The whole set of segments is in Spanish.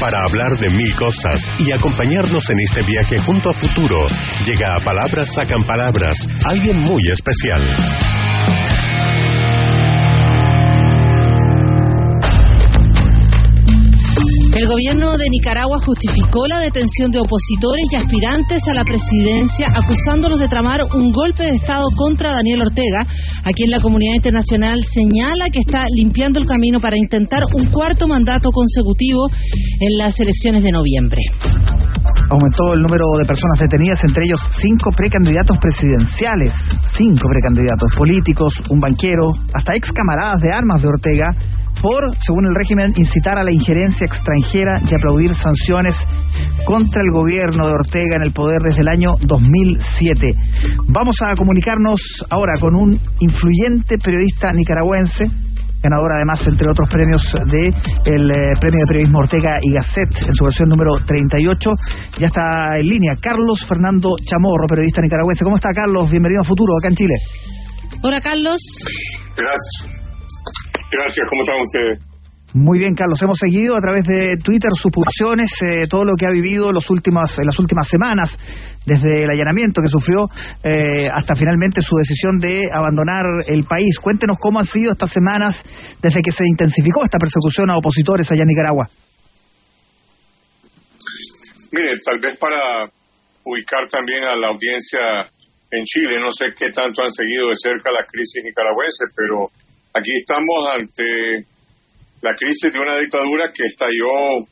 Para hablar de mil cosas y acompañarnos en este viaje junto a futuro, llega a Palabras Sacan Palabras, alguien muy especial. El gobierno de Nicaragua justificó la detención de opositores y aspirantes a la presidencia acusándolos de tramar un golpe de Estado contra Daniel Ortega, a quien la comunidad internacional señala que está limpiando el camino para intentar un cuarto mandato consecutivo en las elecciones de noviembre. Aumentó el número de personas detenidas, entre ellos cinco precandidatos presidenciales, cinco precandidatos políticos, un banquero, hasta ex camaradas de armas de Ortega por, según el régimen, incitar a la injerencia extranjera y aplaudir sanciones contra el gobierno de Ortega en el poder desde el año 2007. Vamos a comunicarnos ahora con un influyente periodista nicaragüense, ganador además, entre otros premios, de el eh, Premio de Periodismo Ortega y Gasset en su versión número 38. Ya está en línea Carlos Fernando Chamorro, periodista nicaragüense. ¿Cómo está, Carlos? Bienvenido a Futuro, acá en Chile. Hola, Carlos. Gracias. Gracias, ¿cómo están ustedes? Muy bien, Carlos. Hemos seguido a través de Twitter sus pulsiones, eh, todo lo que ha vivido los últimas, en las últimas semanas, desde el allanamiento que sufrió eh, hasta finalmente su decisión de abandonar el país. Cuéntenos cómo han sido estas semanas desde que se intensificó esta persecución a opositores allá en Nicaragua. Mire, tal vez para ubicar también a la audiencia en Chile, no sé qué tanto han seguido de cerca la crisis nicaragüense, pero Aquí estamos ante la crisis de una dictadura que estalló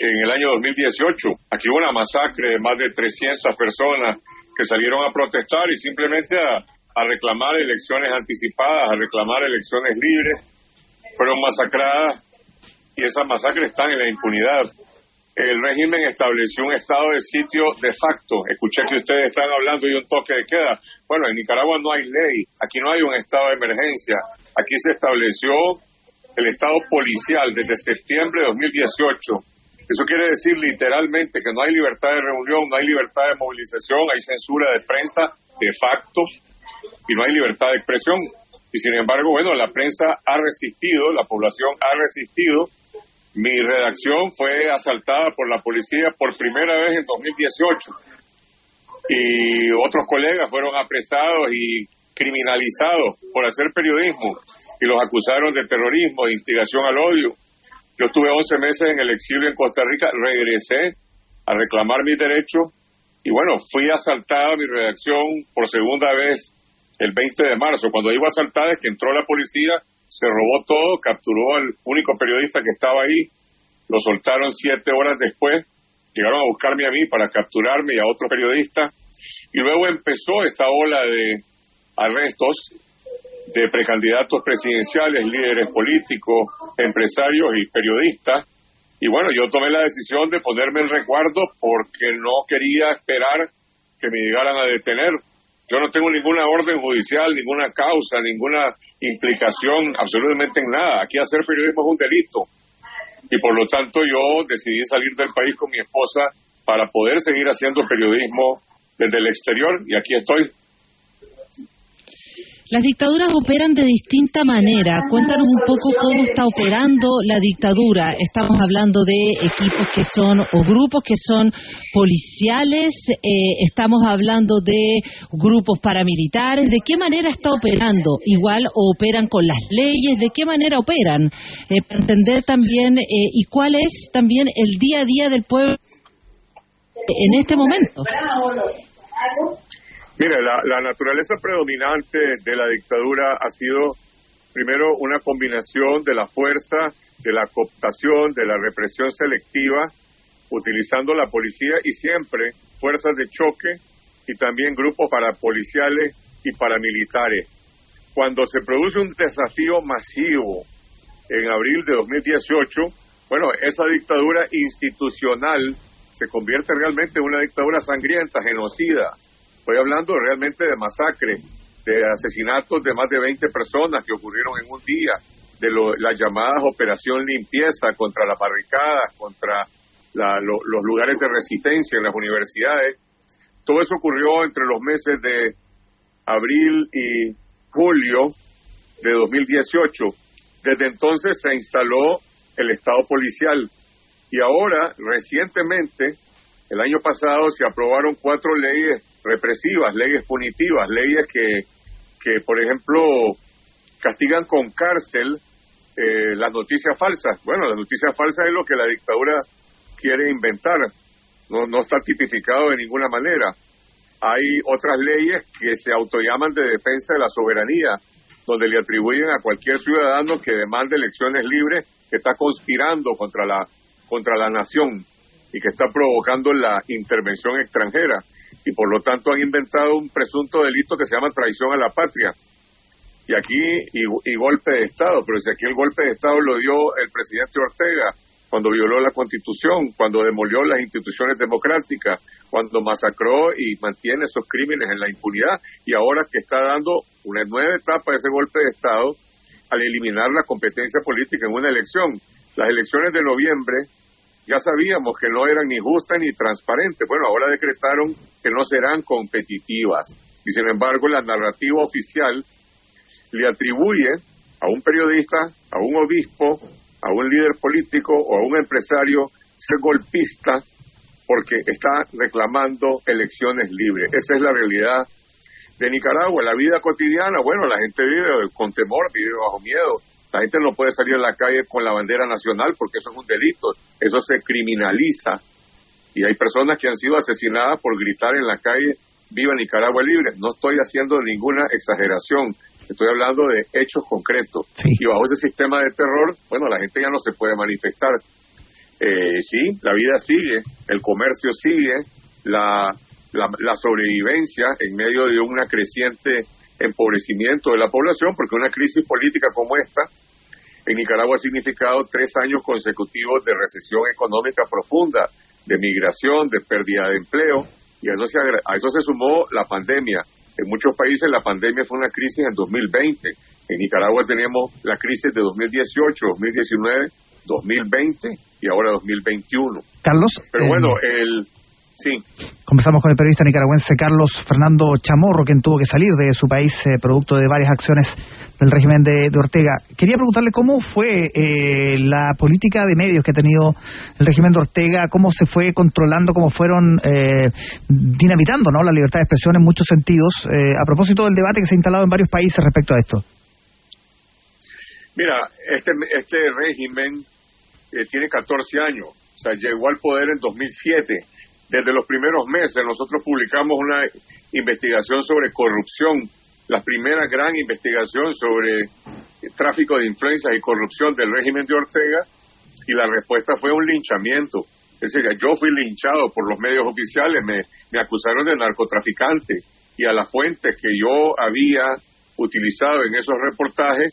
en el año 2018. Aquí hubo una masacre de más de 300 personas que salieron a protestar y simplemente a, reclamar elecciones anticipadas, a reclamar elecciones libres. Fueron masacradas y esas masacres están en la impunidad. El régimen estableció un estado de sitio de facto. Escuché que ustedes están hablando de un toque de queda. Bueno, en Nicaragua no hay ley, aquí no hay un estado de emergencia. Aquí se estableció el estado policial desde septiembre de 2018. Eso quiere decir literalmente que no hay libertad de reunión, no hay libertad de movilización, hay censura de prensa de facto y no hay libertad de expresión. Y sin embargo, bueno, la prensa ha resistido, la población ha resistido. Mi redacción fue asaltada por la policía por primera vez en 2018 y otros colegas fueron apresados y criminalizados por hacer periodismo y los acusaron de terrorismo, de instigación al odio. Yo estuve 11 meses en el exilio en Costa Rica, regresé a reclamar mis derechos y bueno, fui asaltada mi redacción por segunda vez el 20 de marzo. Cuando digo asaltada es que entró la policía, se robó todo, capturó al único periodista que estaba ahí, lo soltaron siete horas después, llegaron a buscarme a mí para capturarme y a otro periodista y luego empezó esta ola de arrestos de precandidatos presidenciales, líderes políticos, empresarios y periodistas. Y bueno, yo tomé la decisión de ponerme el recuerdo porque no quería esperar que me llegaran a detener. Yo no tengo ninguna orden judicial, ninguna causa, ninguna implicación, absolutamente en nada. Aquí hacer periodismo es un delito. Y por lo tanto yo decidí salir del país con mi esposa para poder seguir haciendo periodismo desde el exterior y aquí estoy. Las dictaduras operan de distinta manera. Cuéntanos un poco cómo está operando la dictadura. Estamos hablando de equipos que son o grupos que son policiales, eh, estamos hablando de grupos paramilitares. ¿De qué manera está operando? Igual o operan con las leyes. ¿De qué manera operan? Eh, entender también eh, y cuál es también el día a día del pueblo en este momento. Mire, la, naturaleza predominante de la dictadura ha sido, primero, una combinación de la fuerza, de la cooptación, de la represión selectiva, utilizando la policía y siempre fuerzas de choque y también grupos parapoliciales y paramilitares. Cuando se produce un desafío masivo en abril de 2018, bueno, esa dictadura institucional se convierte realmente en una dictadura sangrienta, genocida, Estoy hablando realmente de masacre, de asesinatos de más de 20 personas que ocurrieron en un día, de las llamadas operación limpieza contra las barricadas, contra los lugares de resistencia en las universidades. Todo eso ocurrió entre los meses de abril y julio de 2018. Desde entonces se instaló el Estado policial Y ahora, recientemente, el año pasado se aprobaron cuatro leyes represivas, leyes punitivas, leyes que, que por ejemplo, castigan con cárcel eh, las noticias falsas. Bueno, las noticias falsas es lo que la dictadura quiere inventar, no, no está tipificado de ninguna manera. Hay otras leyes que se autollaman de defensa de la soberanía, donde le atribuyen a cualquier ciudadano que demande elecciones libres que está conspirando contra la contra la nación y que está provocando la intervención extranjera y por lo tanto han inventado un presunto delito que se llama traición a la patria. Y aquí y, golpe de estado pero si aquí el golpe de estado lo dio el presidente Ortega cuando violó la constitución cuando demolió las instituciones democráticas cuando masacró y mantiene esos crímenes en la impunidad y ahora que está dando una nueva etapa de ese golpe de estado al eliminar la competencia política en una elección. Las elecciones de noviembre ya sabíamos que no eran ni justas ni transparentes. Bueno, ahora decretaron que no serán competitivas. Y sin embargo, la narrativa oficial le atribuye a un periodista, a un obispo, a un líder político o a un empresario ser golpista porque está reclamando elecciones libres. Esa es la realidad de Nicaragua. La vida cotidiana, bueno, la gente vive con temor, vive bajo miedo, la gente no puede salir a la calle con la bandera nacional porque eso es un delito, eso se criminaliza. Y hay personas que han sido asesinadas por gritar en la calle, viva Nicaragua libre. No estoy haciendo ninguna exageración, estoy hablando de hechos concretos. Y bajo ese sistema de terror, bueno, la gente ya no se puede manifestar. Eh, sí, la vida sigue, el comercio sigue, la, la, la sobrevivencia en medio de una creciente empobrecimiento de la población, porque una crisis política como esta en Nicaragua ha significado tres años consecutivos de recesión económica profunda, de migración, de pérdida de empleo, y a eso se, a eso se sumó la pandemia. En muchos países la pandemia fue una crisis en 2020. En Nicaragua tenemos la crisis de 2018, 2019, 2020 y ahora 2021. Carlos. Pero bueno, el, Sí. Conversamos con el periodista nicaragüense Carlos Fernando Chamorro, quien tuvo que salir de su país eh, producto de varias acciones del régimen de, Ortega. Quería preguntarle cómo fue eh, la política de medios que ha tenido el régimen de Ortega, cómo se fue controlando, cómo fueron eh, dinamitando ¿no? la libertad de expresión en muchos sentidos, a propósito del debate que se ha instalado en varios países respecto a esto. Mira, este, este régimen tiene 14 años, o sea, llegó al poder en 2007 desde los primeros meses nosotros publicamos una investigación sobre corrupción, la primera gran investigación sobre tráfico de influencias y corrupción del régimen de Ortega, y la respuesta fue un linchamiento. Es decir, yo fui linchado por los medios oficiales, me, acusaron de narcotraficante y a las fuentes que yo había utilizado en esos reportajes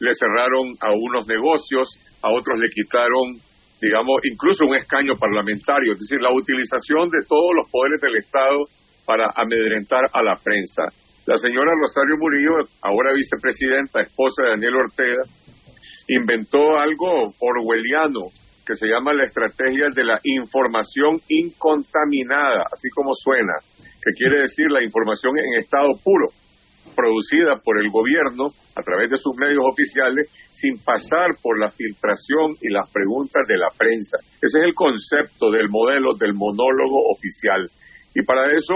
le cerraron a unos negocios, a otros le quitaron digamos, incluso un escaño parlamentario, es decir, la utilización de todos los poderes del Estado para amedrentar a la prensa. La señora Rosario Murillo, ahora vicepresidenta, esposa de Daniel Ortega, inventó algo orwelliano que se llama la estrategia de la información incontaminada, así como suena, que quiere decir la información en estado puro producida por el gobierno a través de sus medios oficiales sin pasar por la filtración y las preguntas de la prensa. Ese es el concepto del modelo del monólogo oficial. Y para eso,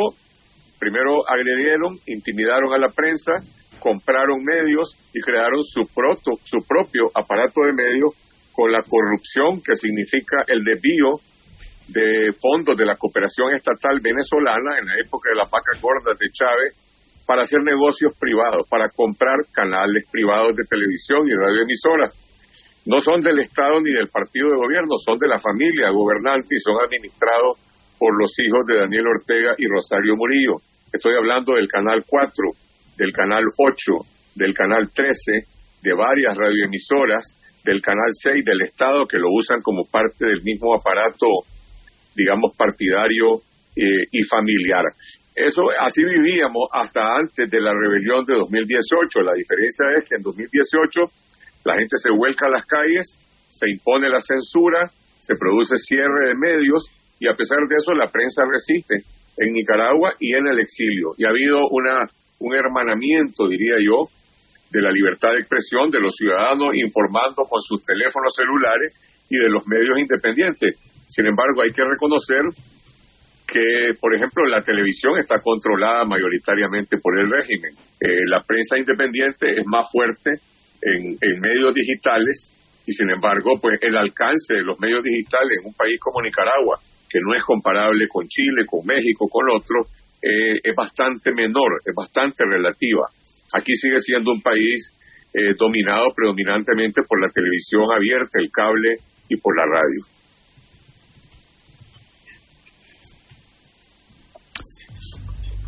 primero agredieron, intimidaron a la prensa, compraron medios y crearon su, su propio aparato de medios con la corrupción que significa el desvío de fondos de la cooperación estatal venezolana en la época de la vaca gorda de Chávez para hacer negocios privados, para comprar canales privados de televisión y radioemisoras. No son del Estado ni del partido de gobierno, son de la familia gobernante y son administrados por los hijos de Daniel Ortega y Rosario Murillo. Estoy hablando del Canal 4, del Canal 8, del Canal 13, de varias radioemisoras, del Canal 6 del Estado que lo usan como parte del mismo aparato, digamos, partidario eh, y familiar. Eso así vivíamos hasta antes de la rebelión de 2018. La diferencia es que en 2018 la gente se vuelca a las calles, se impone la censura, se produce cierre de medios y a pesar de eso la prensa resiste en Nicaragua y en el exilio. Y ha habido una un hermanamiento, diría yo, de la libertad de expresión de los ciudadanos informando con sus teléfonos celulares y de los medios independientes. Sin embargo, hay que reconocer que, por ejemplo, la televisión está controlada mayoritariamente por el régimen. Eh, la prensa independiente es más fuerte en, medios digitales y, sin embargo, pues el alcance de los medios digitales en un país como Nicaragua, que no es comparable con Chile, con México, con otros, eh, es bastante menor, es bastante relativa. Aquí sigue siendo un país eh, dominado predominantemente por la televisión abierta, el cable y por la radio.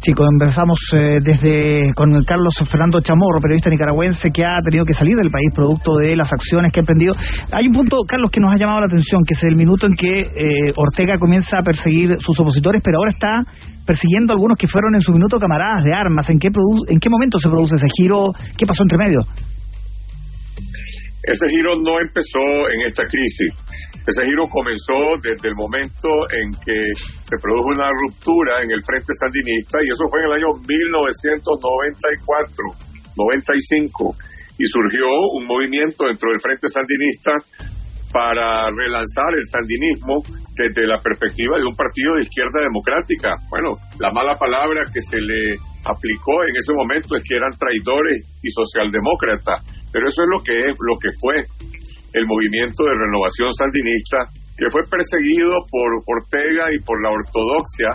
Sí, conversamos eh, desde con Carlos Fernando Chamorro, periodista nicaragüense que ha tenido que salir del país producto de las acciones que ha emprendido. Hay un punto, Carlos, que nos ha llamado la atención, que es el minuto en que eh, Ortega comienza a perseguir sus opositores, pero ahora está persiguiendo a algunos que fueron en su minuto camaradas de armas. ¿En qué, ¿En qué momento se produce ese giro? ¿Qué pasó entre medio? Ese giro no empezó en esta crisis. Ese giro comenzó desde el momento en que se produjo una ruptura en el Frente Sandinista y eso fue en el año 1994, 95 y surgió un movimiento dentro del Frente Sandinista para relanzar el sandinismo desde la perspectiva de un partido de izquierda democrática. Bueno, la mala palabra que se le aplicó en ese momento es que eran traidores y socialdemócratas, pero eso es lo que es, lo que fue el movimiento de renovación sandinista, que fue perseguido por Ortega y por la ortodoxia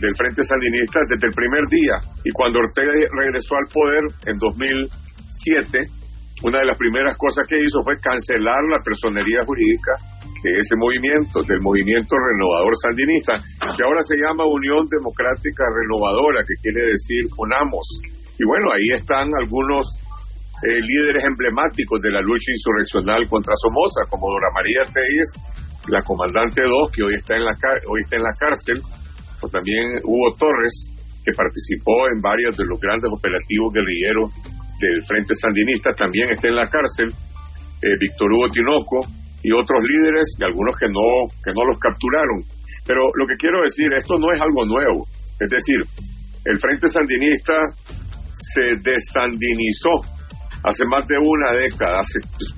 del Frente Sandinista desde el primer día. Y cuando Ortega regresó al poder en 2007, una de las primeras cosas que hizo fue cancelar la personería jurídica de ese movimiento, del movimiento renovador sandinista, que ahora se llama Unión Democrática Renovadora, que quiere decir UNAMOS. Y bueno, ahí están algunos eh, líderes emblemáticos de la lucha insurreccional contra Somoza, como Dora María Telles, la comandante 2, que hoy está en la, hoy está en la cárcel, o también Hugo Torres, que participó en varios de los grandes operativos guerrilleros del Frente Sandinista, también está en la cárcel, eh, Víctor Hugo Tinoco y otros líderes y algunos que no, que no los capturaron. Pero lo que quiero decir, esto no es algo nuevo. Es decir, el Frente Sandinista se desandinizó hace más de una década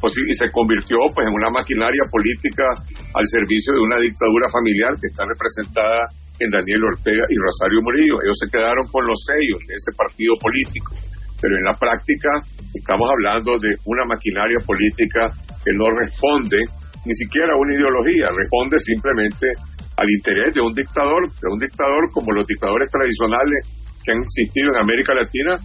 pues, y se convirtió pues en una maquinaria política al servicio de una dictadura familiar que está representada en Daniel Ortega y Rosario Murillo. Ellos se quedaron con los sellos de ese partido político, pero en la práctica estamos hablando de una maquinaria política que no responde ni siquiera a una ideología, responde simplemente al interés de un dictador, de un dictador como los dictadores tradicionales que han existido en América Latina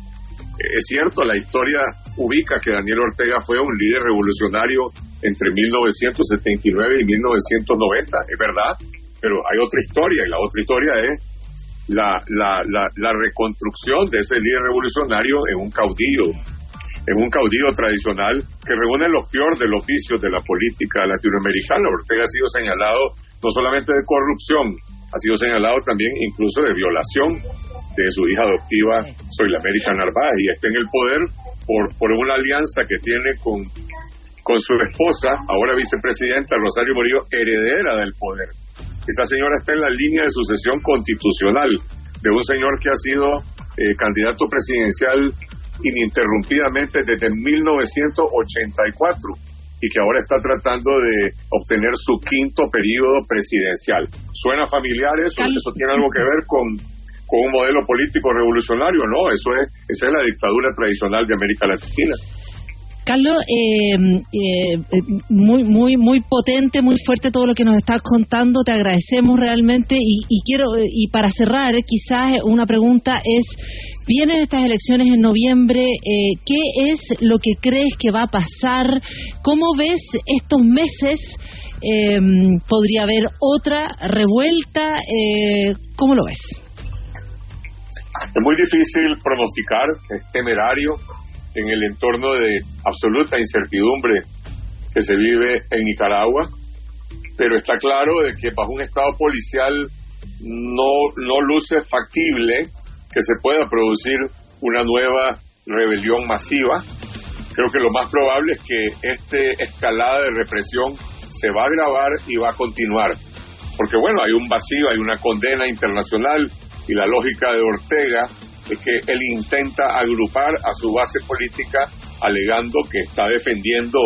es cierto, la historia ubica que Daniel Ortega fue un líder revolucionario entre 1979 y 1990, es verdad, pero hay otra historia y la otra historia es la, la, la, reconstrucción de ese líder revolucionario en un caudillo, en un caudillo tradicional que reúne los peores de los vicios de la política latinoamericana. Ortega ha sido señalado no solamente de corrupción, ha sido señalado también incluso de violación de su hija adoptiva, Soy la América Narváez, y está en el poder por, por una alianza que tiene con, con su esposa, ahora vicepresidenta Rosario Murillo, heredera del poder. Esa señora está en la línea de sucesión constitucional de un señor que ha sido eh, candidato presidencial ininterrumpidamente desde 1984 y que ahora está tratando de obtener su quinto periodo presidencial. ¿Suena familiar eso? ¿Eso tiene algo que ver con con un modelo político revolucionario, no, eso es, esa es la dictadura tradicional de América Latina. Carlos, eh, eh, muy, muy, muy potente, muy fuerte todo lo que nos estás contando. Te agradecemos realmente y, quiero y para cerrar, quizás una pregunta es: vienen estas elecciones en noviembre. Eh, ¿Qué es lo que crees que va a pasar? ¿Cómo ves estos meses? ¿Podría haber otra revuelta? ¿Cómo lo ves? Es muy difícil pronosticar, es temerario en el entorno de absoluta incertidumbre que se vive en Nicaragua, pero está claro de que bajo un estado policial no, no luce factible que se pueda producir una nueva rebelión masiva. Creo que lo más probable es que esta escalada de represión se va a agravar y va a continuar. Porque bueno, hay un vacío, hay una condena internacional, y la lógica de Ortega es que él intenta agrupar a su base política alegando que está defendiendo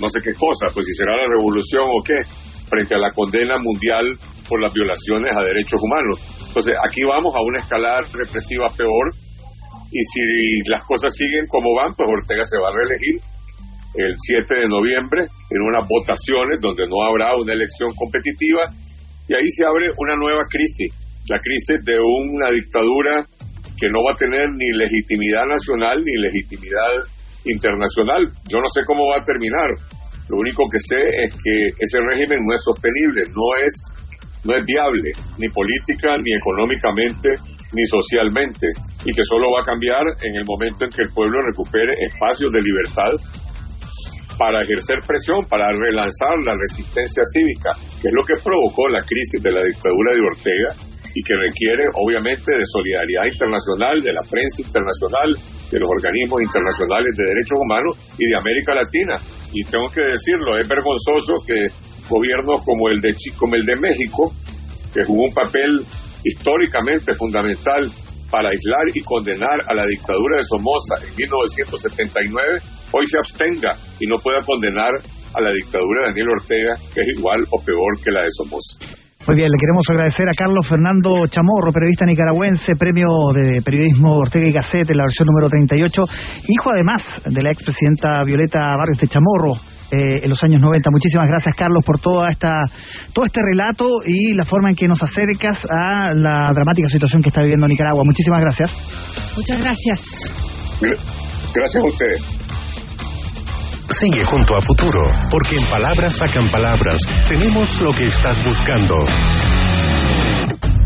no sé qué cosa, pues si será la revolución o qué, frente a la condena mundial por las violaciones a derechos humanos. Entonces, aquí vamos a una escalada represiva peor y si las cosas siguen como van, pues Ortega se va a reelegir el 7 de noviembre en unas votaciones donde no habrá una elección competitiva y ahí se abre una nueva crisis, la crisis de una dictadura que no va a tener ni legitimidad nacional ni legitimidad internacional. Yo no sé cómo va a terminar. Lo único que sé es que ese régimen no es sostenible, no es no es viable ni política ni económicamente ni socialmente y que solo va a cambiar en el momento en que el pueblo recupere espacios de libertad para ejercer presión, para relanzar la resistencia cívica, que es lo que provocó la crisis de la dictadura de Ortega y que requiere obviamente de solidaridad internacional, de la prensa internacional, de los organismos internacionales de derechos humanos y de América Latina. Y tengo que decirlo, es vergonzoso que gobiernos como el de como el de México, que jugó un papel históricamente fundamental para aislar y condenar a la dictadura de Somoza en 1979, hoy se abstenga y no pueda condenar a la dictadura de Daniel Ortega, que es igual o peor que la de Somoza. Muy bien, le queremos agradecer a Carlos Fernando Chamorro, periodista nicaragüense, premio de periodismo Ortega y Gasset en la versión número 38, hijo además de la expresidenta Violeta Barrios de Chamorro, eh, en los años 90. Muchísimas gracias, Carlos, por toda esta, todo este relato y la forma en que nos acercas a la dramática situación que está viviendo Nicaragua. Muchísimas gracias. Muchas gracias. Gracias a ustedes. Sigue junto a Futuro, porque en palabras sacan palabras. Tenemos lo que estás buscando.